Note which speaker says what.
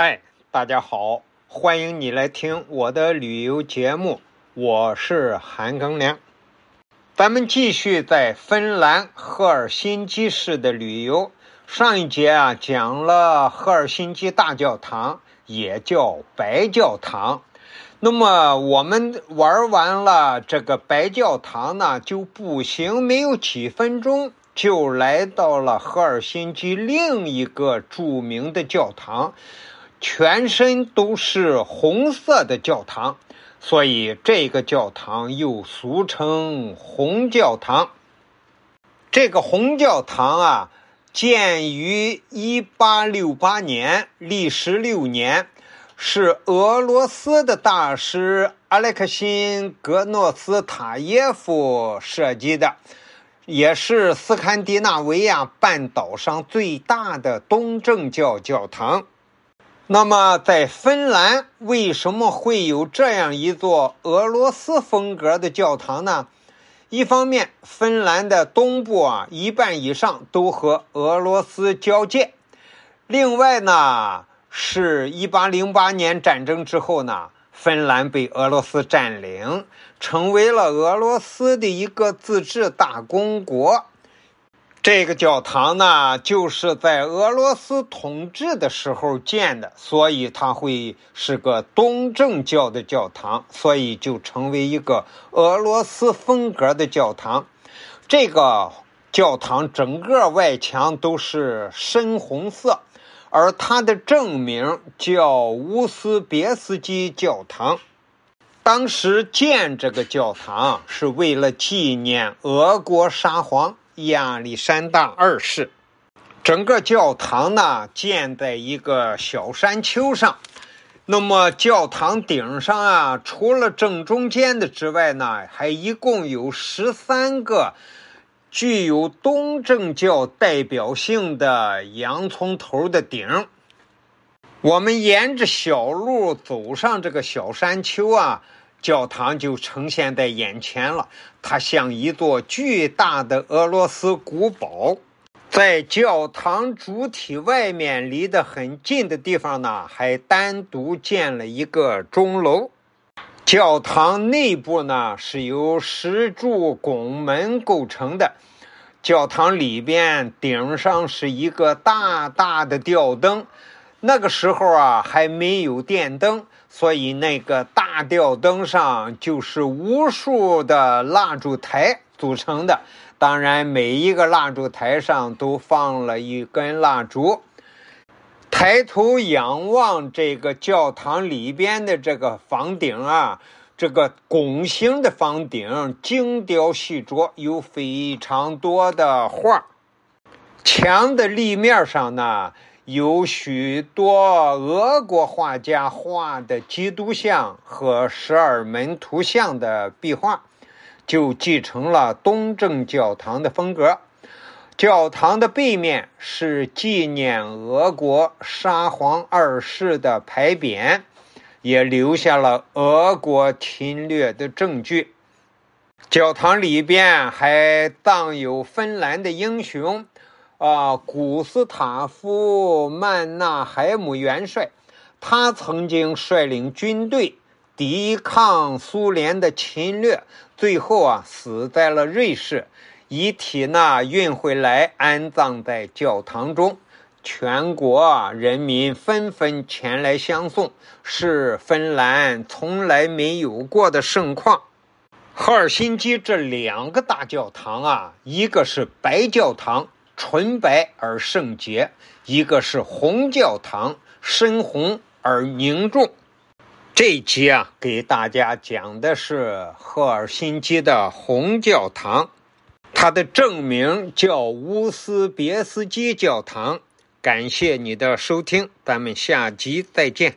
Speaker 1: 嗨，大家好，欢迎你来听我的旅游节目，我是韩庚良。咱们继续在芬兰赫尔辛基市的旅游。上一节啊讲了赫尔辛基大教堂，也叫白教堂。那么我们玩完了这个白教堂呢，就步行没有几分钟。就来到了赫尔辛基另一个著名的教堂，全身都是红色的教堂，所以这个教堂又俗称红教堂。这个红教堂啊，建于一八六八年，历时六年，是俄罗斯的大师阿列克辛格诺斯塔耶夫设计的。也是斯堪的纳维亚半岛上最大的东正教教堂。那么，在芬兰为什么会有这样一座俄罗斯风格的教堂呢？一方面，芬兰的东部啊，一半以上都和俄罗斯交界；另外呢，是一八零八年战争之后呢。芬兰被俄罗斯占领，成为了俄罗斯的一个自治大公国。这个教堂呢，就是在俄罗斯统治的时候建的，所以它会是个东正教的教堂，所以就成为一个俄罗斯风格的教堂。这个教堂整个外墙都是深红色。而它的正名叫乌斯别斯基教堂。当时建这个教堂是为了纪念俄国沙皇亚历山大二世。整个教堂呢建在一个小山丘上。那么教堂顶上啊，除了正中间的之外呢，还一共有十三个。具有东正教代表性的洋葱头的顶，我们沿着小路走上这个小山丘啊，教堂就呈现在眼前了。它像一座巨大的俄罗斯古堡。在教堂主体外面离得很近的地方呢，还单独建了一个钟楼。教堂内部呢是由石柱拱门构成的，教堂里边顶上是一个大大的吊灯。那个时候啊还没有电灯，所以那个大吊灯上就是无数的蜡烛台组成的。当然，每一个蜡烛台上都放了一根蜡烛。抬头仰望这个教堂里边的这个房顶啊，这个拱形的房顶精雕细琢，有非常多的画。墙的立面上呢，有许多俄国画家画的基督像和十二门图像的壁画，就继承了东正教堂的风格。教堂的背面是纪念俄国沙皇二世的牌匾，也留下了俄国侵略的证据。教堂里边还葬有芬兰的英雄，啊，古斯塔夫曼纳海姆元帅，他曾经率领军队抵抗苏联的侵略，最后啊死在了瑞士。遗体呢运回来安葬在教堂中，全国人民纷纷前来相送，是芬兰从来没有过的盛况。赫尔辛基这两个大教堂啊，一个是白教堂，纯白而圣洁；一个是红教堂，深红而凝重。这一集啊，给大家讲的是赫尔辛基的红教堂。它的正名叫乌斯别斯基教堂。感谢你的收听，咱们下集再见。